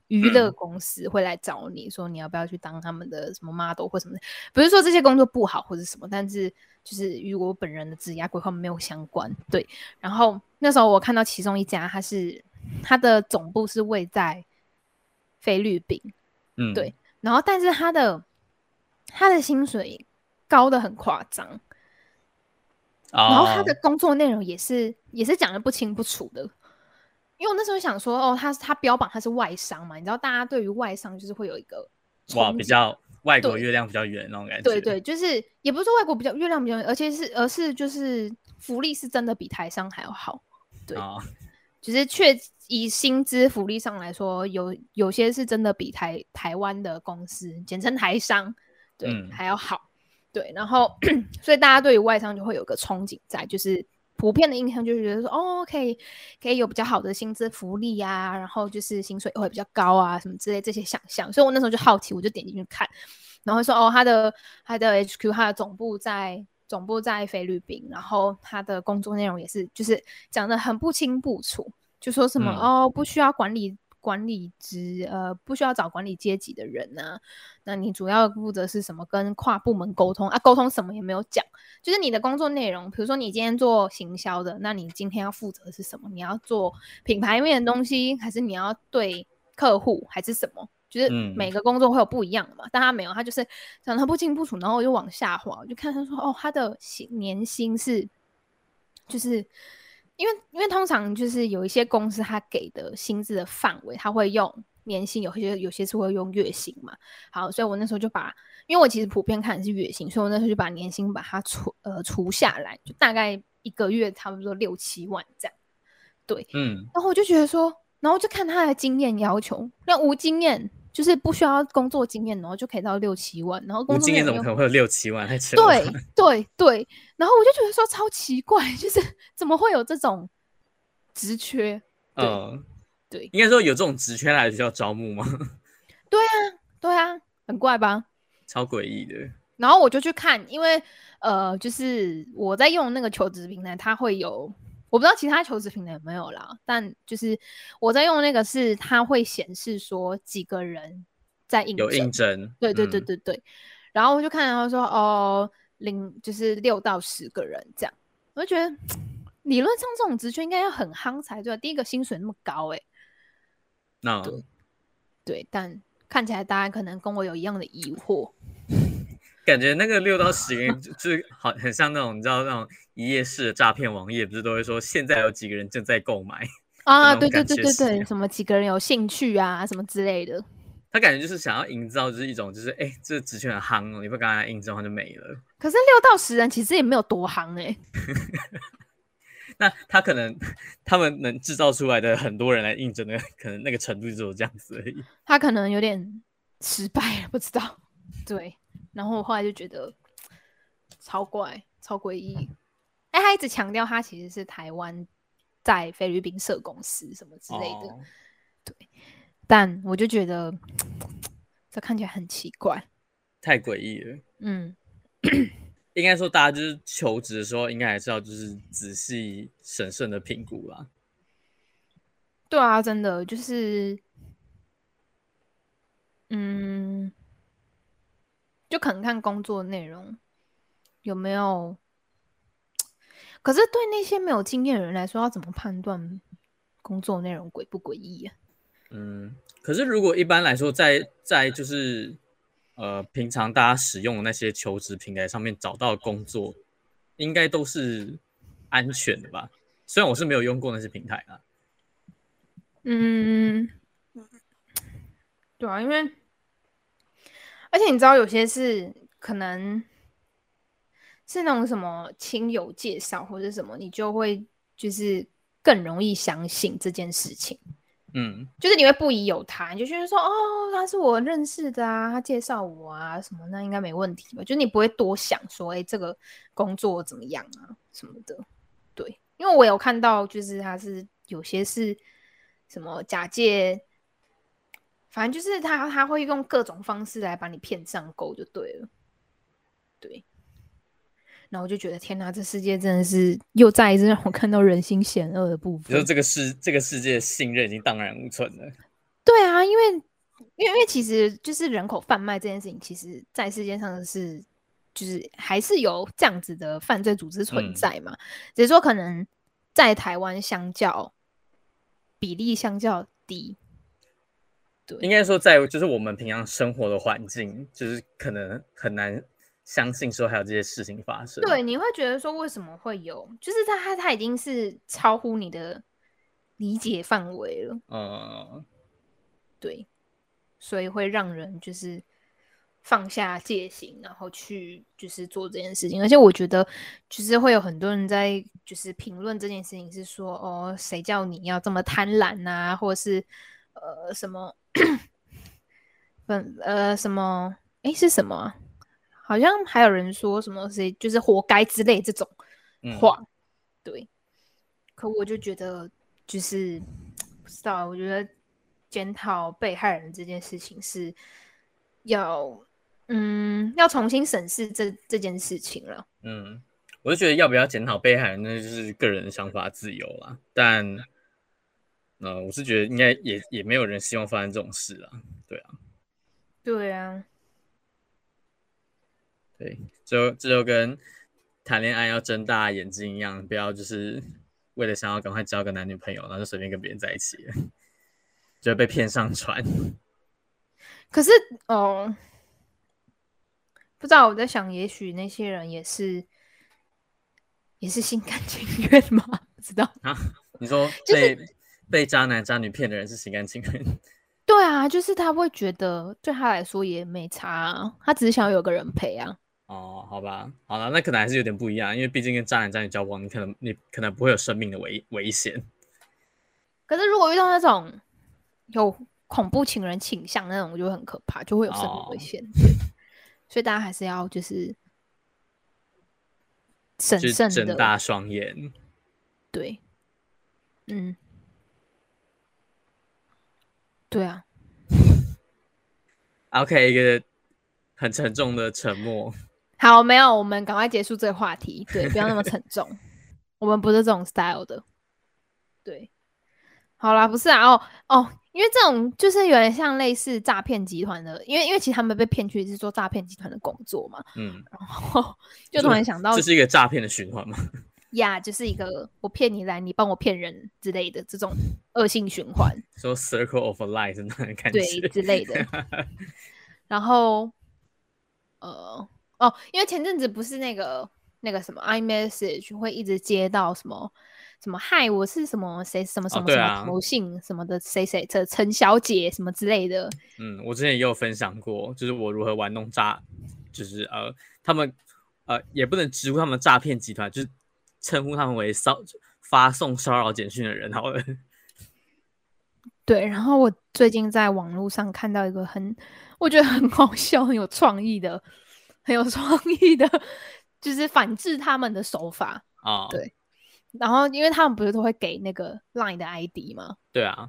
[SPEAKER 2] 娱乐公司会来找你说你要不要去当他们的什么 model 或什么的，不是说这些工作不好或者什么，但是。就是与我本人的职业规划没有相关，对。然后那时候我看到其中一家，它是它的总部是位在菲律宾，嗯，对。然后但是它的它的薪水高的很夸张，哦，然后他的工作内容也是也是讲的不清不楚的。因为我那时候想说，哦，他他标榜他是外商嘛，你知道大家对于外商就是会有一个
[SPEAKER 1] 哇比较。外国月亮比较圆那种感觉，
[SPEAKER 2] 对对，就是也不是说外国比较月亮比较圆，而且是而是就是福利是真的比台商还要好，对，哦、就是确以薪资福利上来说，有有些是真的比台台湾的公司，简称台商，对、嗯、还要好，对，然后 所以大家对于外商就会有个憧憬在，就是普遍的印象就是觉得说，哦，可以可以有比较好的薪资福利啊，然后就是薪水会比较高啊，什么之类这些想象，所以我那时候就好奇，我就点进去看。然后说哦，他的他的 HQ，他的总部在总部在菲律宾，然后他的工作内容也是就是讲的很不清不楚，就说什么、嗯、哦，不需要管理管理职，呃，不需要找管理阶级的人呐、啊。那你主要负责是什么？跟跨部门沟通啊？沟通什么也没有讲，就是你的工作内容，比如说你今天做行销的，那你今天要负责的是什么？你要做品牌面的东西，还是你要对客户，还是什么？就是每个工作会有不一样的嘛，嗯、但他没有，他就是讲他不清不楚，然后我就往下滑，我就看他说哦，他的薪年薪是，就是因为因为通常就是有一些公司他给的薪资的范围，他会用年薪，有些有些是会用月薪嘛。好，所以我那时候就把，因为我其实普遍看的是月薪，所以我那时候就把年薪把它除呃除下来，就大概一个月差不多六七万这样。对，嗯，然后我就觉得说，然后就看他的经验要求，那无经验。就是不需要工作经验，然后就可以到六七万，然后工作经验
[SPEAKER 1] 怎么可能会有六七
[SPEAKER 2] 万？对 对对，然后我就觉得说超奇怪，就是怎么会有这种职缺？嗯，对，
[SPEAKER 1] 应该说有这种职缺来需要招募吗？
[SPEAKER 2] 对啊，对啊，很怪吧？
[SPEAKER 1] 超诡异的。
[SPEAKER 2] 然后我就去看，因为呃，就是我在用那个求职平台，它会有。我不知道其他求职平台有没有啦，但就是我在用的那个是它会显示说几个人在应征，
[SPEAKER 1] 有应征，
[SPEAKER 2] 对对对对对。嗯、然后我就看到说哦，零就是六到十个人这样，我就觉得理论上这种职缺应该要很夯才对。第一个薪水那么高哎、欸，
[SPEAKER 1] 那
[SPEAKER 2] 对，对，但看起来大家可能跟我有一样的疑惑。
[SPEAKER 1] 感觉那个六到十个人 就是好，很像那种你知道那种一夜式的诈骗网页，不是都会说现在有几个人正在购买
[SPEAKER 2] 啊？对对对对对，什么几个人有兴趣啊，什么之类的。
[SPEAKER 1] 他感觉就是想要营造就是一种就是哎、欸，这个职缺很夯哦，你不跟他应征的话就没了。
[SPEAKER 2] 可是六到十人其实也没有多夯哎、欸。
[SPEAKER 1] 那他可能他们能制造出来的很多人来应征的，可能那个程度就只有这样子而已。
[SPEAKER 2] 他可能有点失败了，不知道。对。然后我后来就觉得超怪、超诡异。哎，他一直强调他其实是台湾在菲律宾设公司什么之类的。哦、对，但我就觉得这看起来很奇怪，
[SPEAKER 1] 太诡异了。
[SPEAKER 2] 嗯，
[SPEAKER 1] 应该说大家就是求职的时候，应该还是要就是仔细审慎的评估啦。
[SPEAKER 2] 对啊，真的就是，嗯。就可能看工作内容有没有，可是对那些没有经验的人来说，要怎么判断工作内容诡不诡异啊？
[SPEAKER 1] 嗯，可是如果一般来说在，在在就是呃，平常大家使用的那些求职平台上面找到的工作，应该都是安全的吧？虽然我是没有用过那些平台啊。
[SPEAKER 2] 嗯，对啊，因为而且你知道，有些是可能是那种什么亲友介绍或者什么，你就会就是更容易相信这件事情。
[SPEAKER 1] 嗯，
[SPEAKER 2] 就是你会不疑有他，你就觉得说，哦，他是我认识的啊，他介绍我啊，什么那应该没问题吧？就你不会多想说，哎，这个工作怎么样啊，什么的。对，因为我有看到，就是他是有些是什么假借，反正就是他他会用各种方式来把你骗上钩，就对了。对。然后我就觉得天哪，这世界真的是又再一次让我看到人心险恶的部分。
[SPEAKER 1] 你说这个世这个世界的信任已经荡然无存了。
[SPEAKER 2] 对啊，因为因为因为其实就是人口贩卖这件事情，其实在世界上是就是还是有这样子的犯罪组织存在嘛。嗯、只是说可能在台湾相较比例相较低。对，
[SPEAKER 1] 应该说在就是我们平常生活的环境，就是可能很难。相信说还有这些事情发生，
[SPEAKER 2] 对，你会觉得说为什么会有？就是他他他已经是超乎你的理解范围了，
[SPEAKER 1] 嗯，
[SPEAKER 2] 对，所以会让人就是放下戒心，然后去就是做这件事情。而且我觉得，就是会有很多人在就是评论这件事情，是说哦，谁叫你要这么贪婪啊，或者是呃什么，本呃什么，哎是什么啊？好像还有人说什么谁就是活该之类这种话，嗯、对。可我就觉得就是不知道，我觉得检讨被害人这件事情是要嗯要重新审视这这件事情了。
[SPEAKER 1] 嗯，我就觉得要不要检讨被害人，那就是个人的想法自由啦。但呃，我是觉得应该也也没有人希望发生这种事啊。对啊，
[SPEAKER 2] 对啊。
[SPEAKER 1] 对，就这就跟谈恋爱要睁大眼睛一样，不要就是为了想要赶快交个男女朋友，然后就随便跟别人在一起，就会被骗上船。
[SPEAKER 2] 可是哦，不知道我在想，也许那些人也是也是心甘情愿吗？不知道
[SPEAKER 1] 啊？你说被、就是、被渣男渣女骗的人是心甘情愿？
[SPEAKER 2] 对啊，就是他会觉得对他来说也没差啊，他只是想要有个人陪啊。
[SPEAKER 1] 哦，好吧，好了，那可能还是有点不一样，因为毕竟跟渣男渣女交往，你可能你可能不会有生命的危危险。
[SPEAKER 2] 可是如果遇到那种有恐怖情人倾向那种，就会很可怕，就会有生命危险。哦、所以大家还是要就是审慎的，睁
[SPEAKER 1] 大双眼。
[SPEAKER 2] 对，嗯，对啊。
[SPEAKER 1] OK，一个很沉重的沉默。
[SPEAKER 2] 好，没有，我们赶快结束这个话题。对，不要那么沉重。我们不是这种 style 的。对，好啦，不是啊，哦哦，因为这种就是有点像类似诈骗集团的，因为因为其实他们被骗去是做诈骗集团的工作嘛。嗯。然后 就突然想到，
[SPEAKER 1] 这是一个诈骗的循环吗？
[SPEAKER 2] 呀就是一个我骗你来，你帮我骗人之类的这种恶性循环。
[SPEAKER 1] 说 circle of life 那种感觉。
[SPEAKER 2] 对，之类的。然后，呃。哦，因为前阵子不是那个那个什么 iMessage 会一直接到什么什么嗨，我是什么谁什么什么什么头姓什么的谁谁的陈小姐什么之类的。
[SPEAKER 1] 嗯，我之前也有分享过，就是我如何玩弄诈，就是呃他们呃也不能直呼他们诈骗集团，就是称呼他们为骚发送骚扰简讯的人好了。
[SPEAKER 2] 对，然后我最近在网络上看到一个很我觉得很好笑、很有创意的。很有创意的，就是反制他们的手法啊。Oh. 对，然后因为他们不是都会给那个 Line 的 ID 吗？
[SPEAKER 1] 对啊。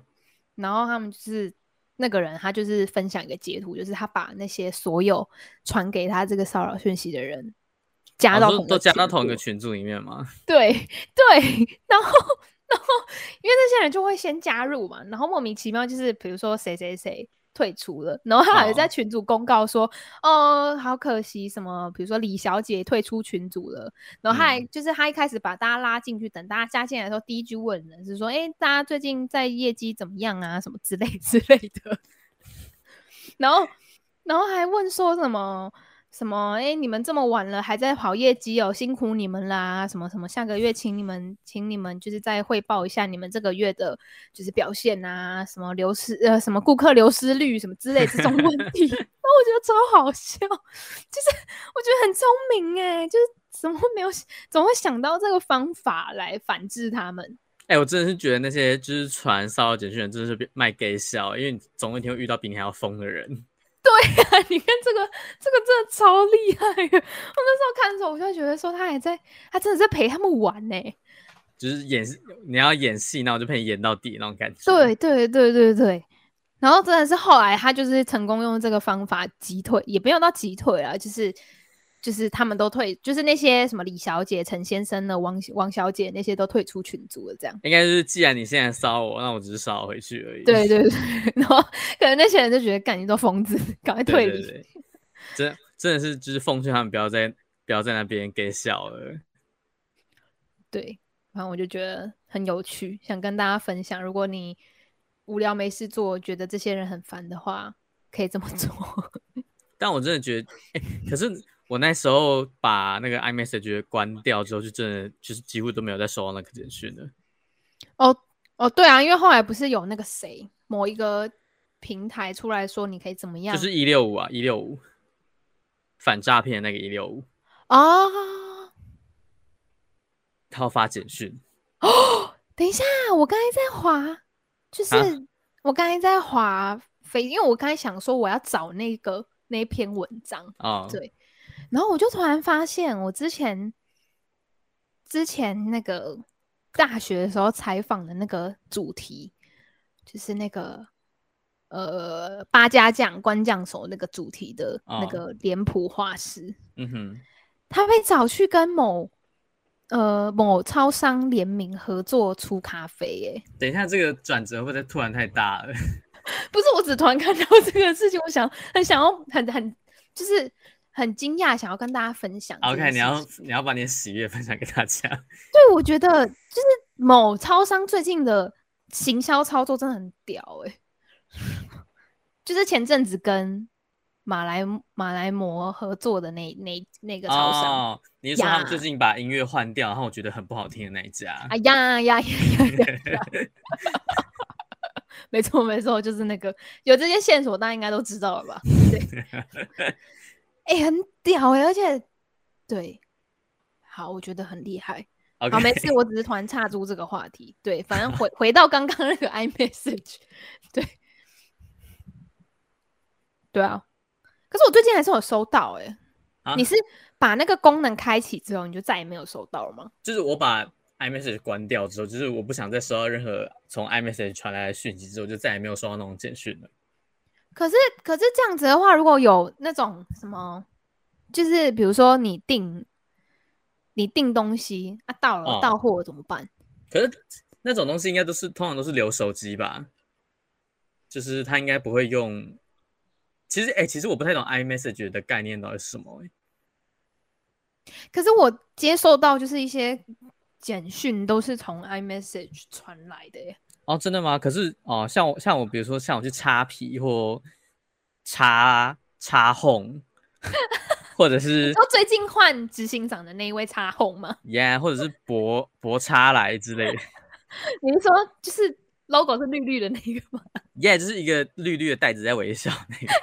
[SPEAKER 2] 然后他们就是那个人，他就是分享一个截图，就是他把那些所有传给他这个骚扰讯息的人加到、oh,
[SPEAKER 1] 都加到同一个群组里面吗？
[SPEAKER 2] 对对，然后然后因为那些人就会先加入嘛，然后莫名其妙就是比如说谁谁谁。退出了，然后他还在群组公告说：“ oh. 哦，好可惜，什么，比如说李小姐退出群组了。”然后他还、嗯、就是他一开始把大家拉进去，等大家加进来的时候，第一句问人是说：“哎，大家最近在业绩怎么样啊？什么之类 之类的。”然后，然后还问说什么什么？哎，你们这么晚了还在跑业绩哦，辛苦你们啦！什么什么？下个月请你们，请你们就是再汇报一下你们这个月的，就是表现啊，什么流失呃，什么顾客流失率什么之类这种问 题。然后我觉得超好笑，就是我觉得很聪明哎，就是怎么会没有，怎么会想到这个方法来反制他们？
[SPEAKER 1] 哎，我真的是觉得那些就是传骚扰简讯人真的是卖给笑，因为你总有一天会遇到比你还要疯的人。
[SPEAKER 2] 对呀、啊，你看这个，这个真的超厉害的。我那时候看的时候，我就觉得说他还在，他真的在陪他们玩呢。
[SPEAKER 1] 就是演，你要演戏，那我就陪你演到底那种感觉。
[SPEAKER 2] 对对对对对。然后真的是后来他就是成功用这个方法击退，也没有到击退啊，就是。就是他们都退，就是那些什么李小姐、陈先生的王王小姐那些都退出群组了，这样。应该
[SPEAKER 1] 是既然你现在骚我，那我只是骚回去而已。
[SPEAKER 2] 对对对，然后可能那些人就觉得，干你都疯子，赶快退离。
[SPEAKER 1] 真真的是就是奉劝他们不要再不要在那边给笑了。
[SPEAKER 2] 对，然后我就觉得很有趣，想跟大家分享。如果你无聊没事做，觉得这些人很烦的话，可以这么做。
[SPEAKER 1] 但我真的觉得，欸、可是。我那时候把那个 iMessage 关掉之后，就真的就是几乎都没有再收到那个简讯了。
[SPEAKER 2] 哦哦，对啊，因为后来不是有那个谁某一个平台出来说你可以怎么样？
[SPEAKER 1] 就是一六五啊，一六五反诈骗那个一六五
[SPEAKER 2] 哦，
[SPEAKER 1] 他要发简讯
[SPEAKER 2] 哦。等一下，我刚才在滑，就是、啊、我刚才在滑飞，因为我刚才想说我要找那个那篇文章
[SPEAKER 1] 哦，
[SPEAKER 2] 对。然后我就突然发现，我之前之前那个大学的时候采访的那个主题，就是那个呃八家将关将手那个主题的那个脸谱画师，
[SPEAKER 1] 嗯哼，
[SPEAKER 2] 他被找去跟某呃某超商联名合作出咖啡，耶。
[SPEAKER 1] 等一下，这个转折会不会突然太大了？
[SPEAKER 2] 不是，我只突然看到这个事情，我想很想要很很就是。很惊讶，想要跟大家分享。
[SPEAKER 1] OK，你要你要把你的喜悦分享给大家。
[SPEAKER 2] 对，我觉得就是某超商最近的行销操作真的很屌哎、欸，就是前阵子跟马来马来貘合作的那那那个超商。
[SPEAKER 1] 哦，你是说他们最近把音乐换掉，然后我觉得很不好听的那一家？
[SPEAKER 2] 哎呀呀呀呀！没错没错，就是那个有这些线索，大家应该都知道了吧？对。哎、欸，很屌哎、欸，而且对，好，我觉得很厉害。
[SPEAKER 1] Okay.
[SPEAKER 2] 好，没事，我只是突然岔出这个话题。对，反正回回到刚刚那个 iMessage，对，对啊。可是我最近还是有收到哎、欸啊，你是把那个功能开启之后，你就再也没有收到了吗？
[SPEAKER 1] 就是我把 iMessage 关掉之后，就是我不想再收到任何从 iMessage 传来的讯息之后，就再也没有收到那种简讯了。
[SPEAKER 2] 可是，可是这样子的话，如果有那种什么，就是比如说你订你订东西啊，到了、哦、到货怎么办？
[SPEAKER 1] 可是那种东西应该都是通常都是留手机吧，就是他应该不会用。其实，哎、欸，其实我不太懂 iMessage 的概念到底是什么、欸。
[SPEAKER 2] 可是我接受到就是一些简讯都是从 iMessage 传来的耶。
[SPEAKER 1] 哦，真的吗？可是哦，像我像我，比如说像我去擦皮或擦擦红，或者是
[SPEAKER 2] 说最近换执行长的那一位擦红吗
[SPEAKER 1] ？Yeah，或者是博博擦来之类的。
[SPEAKER 2] 你是说就是 logo 是绿绿的那个吗
[SPEAKER 1] ？Yeah，就是一个绿绿的袋子在微笑那个。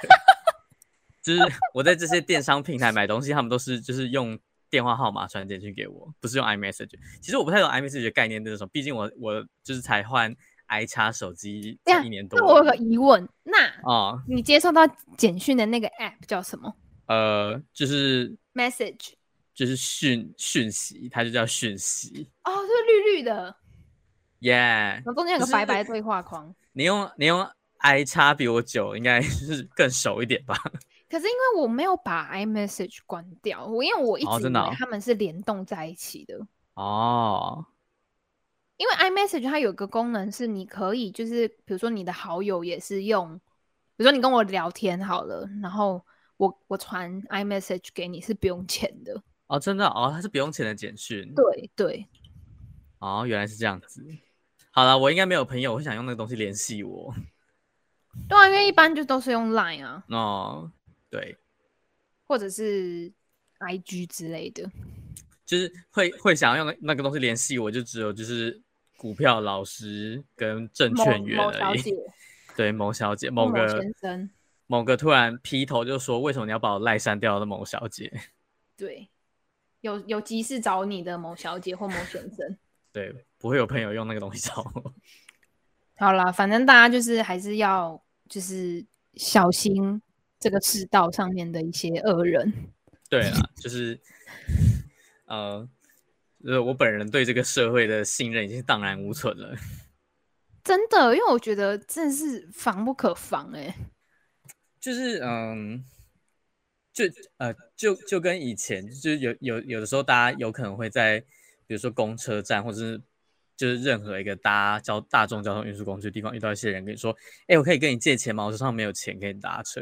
[SPEAKER 1] 就是我在这些电商平台买东西，他们都是就是用电话号码传简讯给我，不是用 iMessage。其实我不太懂 iMessage 的概念是什么，毕竟我我就是才换。iChat 手机一年多，
[SPEAKER 2] 那我有个疑问，那
[SPEAKER 1] 哦，
[SPEAKER 2] 你接收到简讯的那个 App 叫什么？
[SPEAKER 1] 呃，就是
[SPEAKER 2] Message，
[SPEAKER 1] 就是讯讯息，它就叫讯息。
[SPEAKER 2] 哦，是绿绿的
[SPEAKER 1] ，Yeah，
[SPEAKER 2] 中间有个白白的对话框。
[SPEAKER 1] 你用你用 iChat 比我久，应该是更熟一点吧？
[SPEAKER 2] 可是因为我没有把 iMessage 关掉，我因为我一直以为他们是联动在一起的。
[SPEAKER 1] 哦。
[SPEAKER 2] 因为 iMessage 它有个功能是你可以，就是比如说你的好友也是用，比如说你跟我聊天好了，然后我我传 iMessage 给你是不用钱的
[SPEAKER 1] 哦，真的哦，它是不用钱的简讯。
[SPEAKER 2] 对对，
[SPEAKER 1] 哦，原来是这样子。好了，我应该没有朋友会想用那个东西联系我。
[SPEAKER 2] 对啊，因为一般就都是用 Line 啊。
[SPEAKER 1] 哦，对，
[SPEAKER 2] 或者是 IG 之类的，
[SPEAKER 1] 就是会会想要用那那个东西联系我，就只有就是股票老师跟证券员而已。对，某小姐，某个
[SPEAKER 2] 某先生，
[SPEAKER 1] 某个突然劈头就说：“为什么你要把我赖删掉的某小姐？”
[SPEAKER 2] 对，有有急事找你的某小姐或某先生。
[SPEAKER 1] 对，不会有朋友用那个东西找我。
[SPEAKER 2] 好啦，反正大家就是还是要就是小心这个世道上面的一些恶人。
[SPEAKER 1] 对啊，就是呃，就是我本人对这个社会的信任已经荡然无存了。
[SPEAKER 2] 真的，因为我觉得真的是防不可防哎、欸。
[SPEAKER 1] 就是嗯，就呃，就就跟以前，就是有有有的时候，大家有可能会在比如说公车站或者是。就是任何一个搭交大众交通运输工具的地方，遇到一些人跟你说：“哎、欸，我可以跟你借钱吗？我手上没有钱给你搭车。”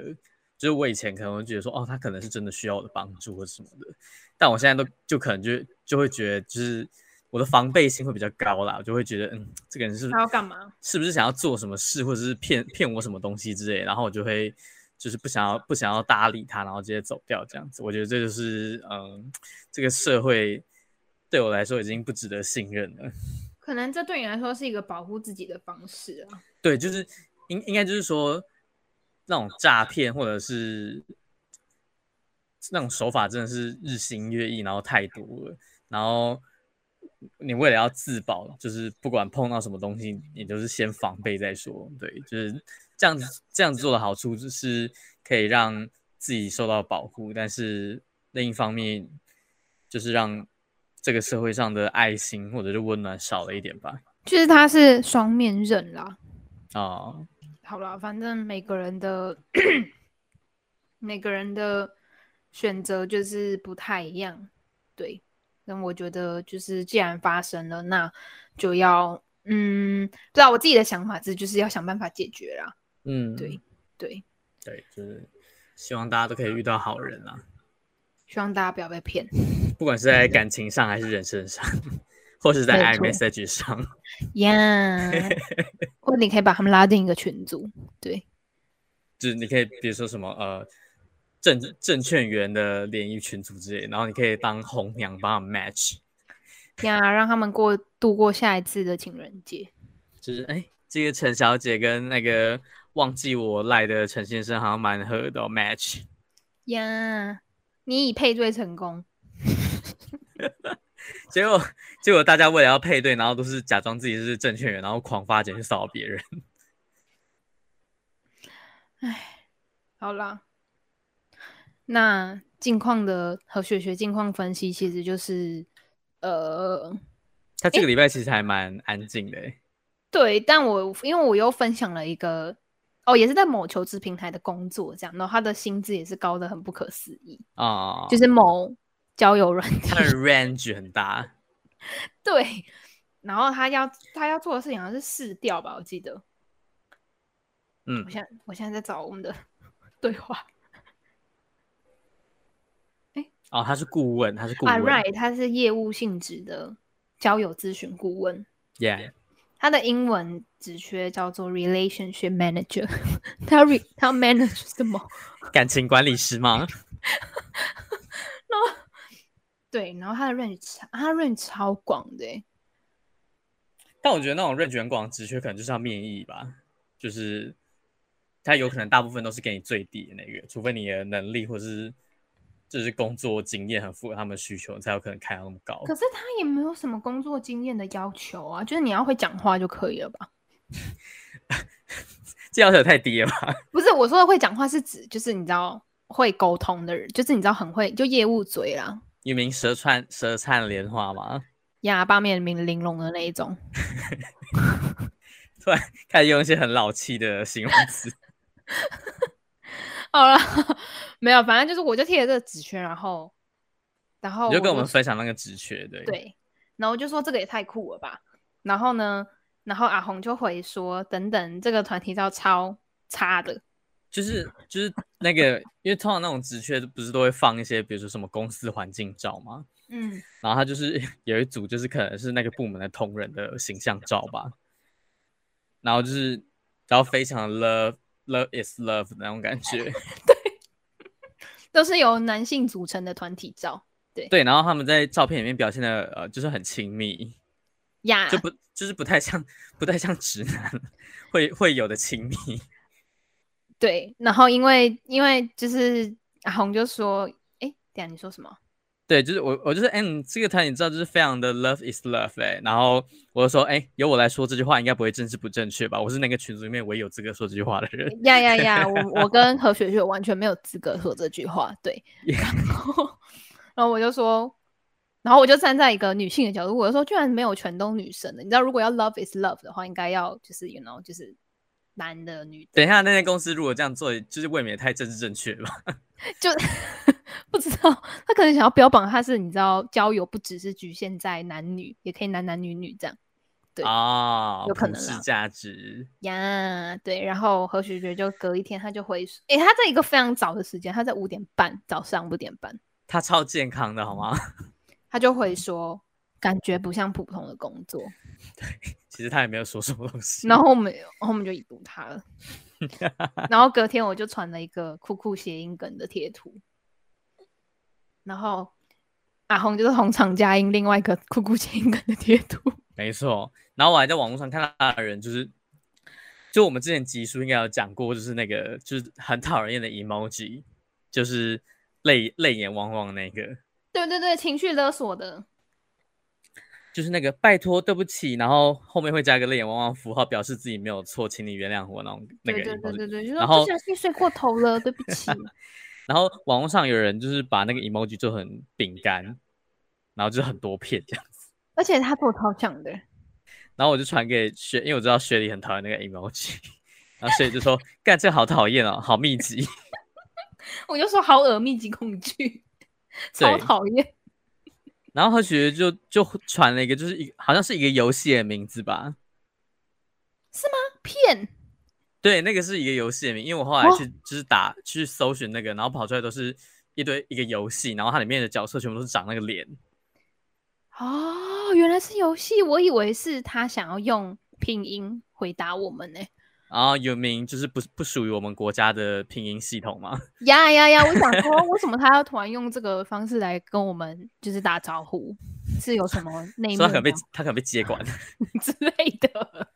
[SPEAKER 1] 就是我以前可能会觉得说：“哦，他可能是真的需要我的帮助或什么的。”但我现在都就可能就就会觉得，就是我的防备心会比较高啦，我就会觉得，嗯，这个人是他
[SPEAKER 2] 要干嘛？
[SPEAKER 1] 是不是想要做什么事，或者是骗骗我什么东西之类？然后我就会就是不想要不想要搭理他，然后直接走掉这样子。我觉得这就是嗯，这个社会对我来说已经不值得信任了。
[SPEAKER 2] 可能这对你来说是一个保护自己的方式啊。
[SPEAKER 1] 对，就是应应该就是说，那种诈骗或者是那种手法真的是日新月异，然后太多了。然后你为了要自保，就是不管碰到什么东西，你都是先防备再说。对，就是这样子，这样子做的好处就是可以让自己受到保护，但是另一方面就是让。这个社会上的爱心或者是温暖少了一点吧，
[SPEAKER 2] 就是它是双面刃啦。
[SPEAKER 1] 哦，
[SPEAKER 2] 好了，反正每个人的每个人的选择就是不太一样，对。那我觉得就是既然发生了，那就要嗯，不知道我自己的想法是就是要想办法解决啦。
[SPEAKER 1] 嗯，
[SPEAKER 2] 对对
[SPEAKER 1] 对，就是希望大家都可以遇到好人啊。
[SPEAKER 2] 希望大家不要被骗，
[SPEAKER 1] 不管是在感情上还是人生上，或是在 iMessage 上，
[SPEAKER 2] 呀，yeah, 或者你可以把他们拉进一个群组，对，
[SPEAKER 1] 就是你可以比如说什么呃证证券员的联谊群组之类，然后你可以当红娘帮他们 match，
[SPEAKER 2] 呀让他们过度过下一次的情人节，
[SPEAKER 1] 就是哎，这个陈小姐跟那个忘记我赖的陈先生好像蛮合的哦 match，
[SPEAKER 2] 呀。你已配对成功，
[SPEAKER 1] 结果结果大家为了要配对，然后都是假装自己是证券员，然后狂发简去骚扰别人。
[SPEAKER 2] 哎，好啦，那近况的和学学近况分析，其实就是呃，
[SPEAKER 1] 他这个礼拜其实还蛮安静的。
[SPEAKER 2] 对，但我因为我又分享了一个。哦，也是在某求职平台的工作，这样，然后他的薪资也是高的很不可思议
[SPEAKER 1] 啊，
[SPEAKER 2] 就是某交友软件，
[SPEAKER 1] 他的 range 很大，
[SPEAKER 2] 对，然后他要他要做的事情好像是试调吧，我记得，
[SPEAKER 1] 嗯，
[SPEAKER 2] 我现在我现在在找我们的 对话，哎，
[SPEAKER 1] 哦，他是顾问，他是顾问，
[SPEAKER 2] 啊，right，他是业务性质的交友咨询顾问
[SPEAKER 1] ，yeah。
[SPEAKER 2] 他的英文职缺叫做 Relationship Manager，他 re 他 manage 什么？
[SPEAKER 1] 感情管理师吗？
[SPEAKER 2] 然后对，然后他的 range 他的 range 超广的，
[SPEAKER 1] 但我觉得那种 range 很广职缺可能就是要面议吧，就是他有可能大部分都是给你最低的那个，除非你的能力或是。就是工作经验很符合他们的需求，才有可能开到那么高。
[SPEAKER 2] 可是他也没有什么工作经验的要求啊，就是你要会讲话就可以了吧？
[SPEAKER 1] 这要求太低了吧？
[SPEAKER 2] 不是，我说的会讲话是指就是你知道会沟通的人，就是你知道很会就业务嘴啦。
[SPEAKER 1] 有名舌灿舌灿莲花吗？
[SPEAKER 2] 哑巴面玲玲珑的那一种。
[SPEAKER 1] 突然开始用一些很老气的形容词。
[SPEAKER 2] 好了，没有，反正就是我就贴了这个纸圈，然后，然后
[SPEAKER 1] 你就跟我们分享那个纸圈，对
[SPEAKER 2] 对，然后就说这个也太酷了吧，然后呢，然后阿红就回说等等，这个团体照超差的，
[SPEAKER 1] 就是就是那个，因为通常那种职缺不是都会放一些，比如说什么公司环境照吗？
[SPEAKER 2] 嗯，
[SPEAKER 1] 然后他就是 有一组，就是可能是那个部门的同仁的形象照吧，然后就是然后非常 love。Love is love 那种感觉，
[SPEAKER 2] 对，都是由男性组成的团体照。对
[SPEAKER 1] 对，然后他们在照片里面表现的呃，就是很亲密
[SPEAKER 2] 呀，
[SPEAKER 1] 就不就是不太像不太像直男 会会有的亲密。
[SPEAKER 2] 对，然后因为因为就是阿红就说，哎，等下你说什么？
[SPEAKER 1] 对，就是我我就是哎，你这个团你知道就是非常的 love is love 哎，然后我就说哎，由我来说这句话应该不会政治不正确吧？我是那个群组里面唯一有资格说这句话的人。
[SPEAKER 2] 呀呀呀，我我跟何雪雪完全没有资格说这句话。对 然后然后我就说，然后我就站在一个女性的角度，我就说，居然没有全都女生的，你知道，如果要 love is love 的话，应该要就是 you know 就是。男的、女的，
[SPEAKER 1] 等一下，那间公司如果这样做，就是未免太政治正确了吧？
[SPEAKER 2] 就 不知道他可能想要标榜他是，你知道，交友不只是局限在男女，也可以男男女女这样。对
[SPEAKER 1] 啊，
[SPEAKER 2] 有可能
[SPEAKER 1] 是价值
[SPEAKER 2] 呀。对，然后何许觉就隔一天他就回，哎，他在一个非常早的时间，他在五点半早上五点半，
[SPEAKER 1] 他超健康的好吗？
[SPEAKER 2] 他就会说，感觉不像普通的工作。
[SPEAKER 1] 对，其实他也没有说什么东西。
[SPEAKER 2] 然后我们，然后我们就已读他了。然后隔天我就传了一个酷酷谐音梗的贴图。然后阿红就是红厂佳音另外一个酷酷谐音梗的贴图。
[SPEAKER 1] 没错。然后我还在网络上看到的人，就是就我们之前集数应该有讲过，就是那个就是很讨人厌的 emoji，就是泪泪眼汪汪那个。
[SPEAKER 2] 对对对，情绪勒索的。
[SPEAKER 1] 就是那个拜托，对不起，然后后面会加一个泪眼汪汪符号，表示自己没有错，请你原谅我那种那个。
[SPEAKER 2] 对对对对，
[SPEAKER 1] 然后
[SPEAKER 2] 不小心睡过头了，对不起。
[SPEAKER 1] 然后网络上有人就是把那个 emoji 做成饼干，然后就是很多片这样子。
[SPEAKER 2] 而且他做超像的。
[SPEAKER 1] 然后我就传给雪，因为我知道雪里很讨厌那个 emoji，然后雪莉就说：“干，这个好讨厌哦，好密集。”
[SPEAKER 2] 我就说：“好耳，密集恐惧，超讨厌。”
[SPEAKER 1] 然后何雪就就传了一个，就是一好像是一个游戏的名字吧？
[SPEAKER 2] 是吗？骗？
[SPEAKER 1] 对，那个是一个游戏的名，因为我后来去就是打去搜寻那个，然后跑出来都是一堆一个游戏，然后它里面的角色全部都是长那个脸。
[SPEAKER 2] 哦，原来是游戏，我以为是他想要用拼音回答我们呢。
[SPEAKER 1] 然后有名就是不不属于我们国家的拼音系统吗？
[SPEAKER 2] 呀呀呀！我想说，为什么他要突然用这个方式来跟我们就是打招呼？是有什么 内幕？
[SPEAKER 1] 他可能被他可能被接管
[SPEAKER 2] 之类的，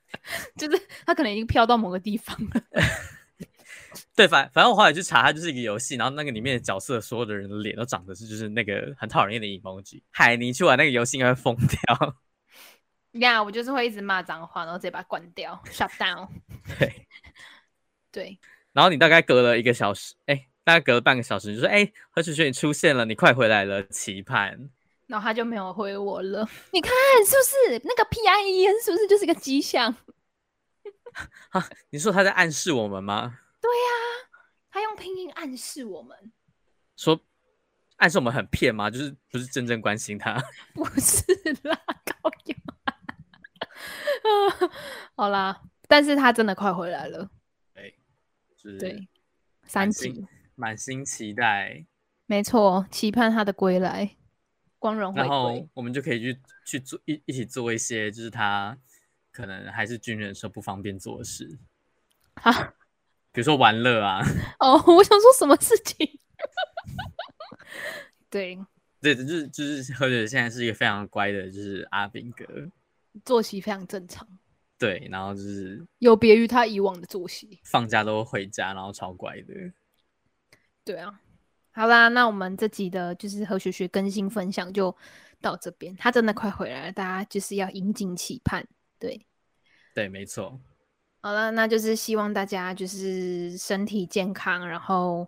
[SPEAKER 2] 就是他可能已经飘到某个地方了。
[SPEAKER 1] 对，反反正我后来去查，它就是一个游戏，然后那个里面的角色所有的人的脸都长得是就是那个很讨人厌的 emoji。海尼去玩那个游戏应该会疯掉。
[SPEAKER 2] 呀、yeah，我就是会一直骂脏话，然后直接把它关掉，shut down。
[SPEAKER 1] 对，
[SPEAKER 2] 对。
[SPEAKER 1] 然后你大概隔了一个小时，哎，大概隔了半个小时，你就说，哎，何雪雪你出现了，你快回来了，期盼。
[SPEAKER 2] 然后他就没有回我了。你看是不是那个 P I E N 是不是就是一个迹象？
[SPEAKER 1] 啊，你说他在暗示我们吗？
[SPEAKER 2] 对呀、啊，他用拼音暗示我们，
[SPEAKER 1] 说暗示我们很骗吗？就是不是真正关心他？
[SPEAKER 2] 不是啦。好啦，但是他真的快回来了。
[SPEAKER 1] 对，就是
[SPEAKER 2] 对，三集，
[SPEAKER 1] 满心期待。
[SPEAKER 2] 没错，期盼他的归来，光荣回归。
[SPEAKER 1] 然后我们就可以去去做一一起做一些，就是他可能还是军人时候不方便做的事。
[SPEAKER 2] 啊，
[SPEAKER 1] 比如说玩乐啊。
[SPEAKER 2] 哦，我想说什么事情？对，
[SPEAKER 1] 对，就是就是，或者现在是一个非常乖的，就是阿兵哥。
[SPEAKER 2] 作息非常正常，
[SPEAKER 1] 对，然后就是
[SPEAKER 2] 有别于他以往的作息，
[SPEAKER 1] 放假都回家，然后超乖的。
[SPEAKER 2] 对啊，好啦，那我们这集的就是何学学更新分享就到这边，他真的快回来了，大家就是要引颈期盼。对，
[SPEAKER 1] 对，没错。
[SPEAKER 2] 好了，那就是希望大家就是身体健康，然后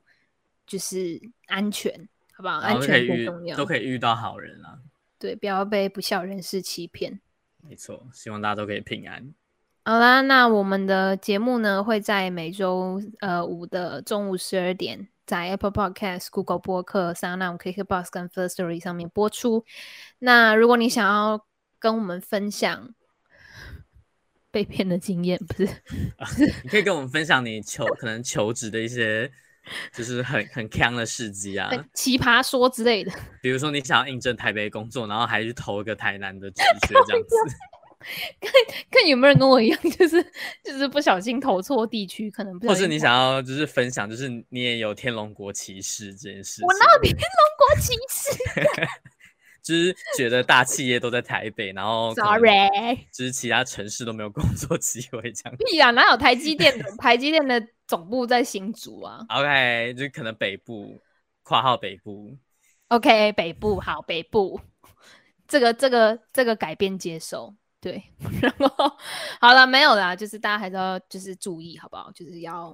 [SPEAKER 2] 就是安全，好不好？安全最重要，
[SPEAKER 1] 都可以遇到好人啊。
[SPEAKER 2] 对，不要被不孝人士欺骗。
[SPEAKER 1] 没错，希望大家都可以平安。
[SPEAKER 2] 好啦，那我们的节目呢，会在每周呃五的中午十二点，在 Apple Podcast、Google 播客、SoundOn、KKBox 跟 Firstory 上面播出。那如果你想要跟我们分享被骗的经验，不是，
[SPEAKER 1] 啊，你可以跟我们分享你求可能求职的一些。就是很很坑的事迹啊，
[SPEAKER 2] 奇葩说之类的。
[SPEAKER 1] 比如说你想要应征台北工作，然后还去投一个台南的职 缺这样子。
[SPEAKER 2] 看看有没有人跟我一样，就是就是不小心投错地区，可能不。
[SPEAKER 1] 或是你想要就是分享，就是你也有天龙国歧视这件事。
[SPEAKER 2] 我哪有天龙国歧视？
[SPEAKER 1] 就是觉得大企业都在台北，然后
[SPEAKER 2] sorry，
[SPEAKER 1] 就是其他城市都没有工作机会这样。
[SPEAKER 2] 屁啊，哪有台积电的？台积电的总部在新竹啊。
[SPEAKER 1] OK，就可能北部，括号北部。
[SPEAKER 2] OK，北部好，北部。这个这个这个改变接受，对，然后好了，没有啦，就是大家还是要就是注意，好不好？就是要，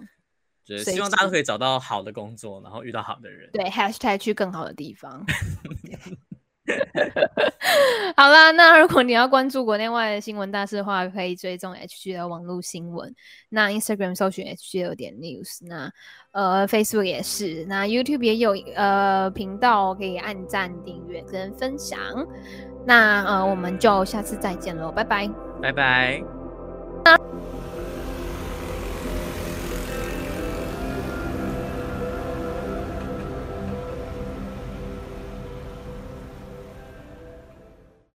[SPEAKER 1] 就是希望大家都可以找到好的工作，然后遇到好的人。
[SPEAKER 2] 对，#hashtag 去更好的地方。好啦，那如果你要关注国内外的新闻大事的话，可以追踪 HG 的网络新闻。那 Instagram 搜寻 HG 点 news，那呃 Facebook 也是，那 YouTube 也有呃频道可以按赞、订阅跟分享。那呃，我们就下次再见喽，拜拜，
[SPEAKER 1] 拜拜。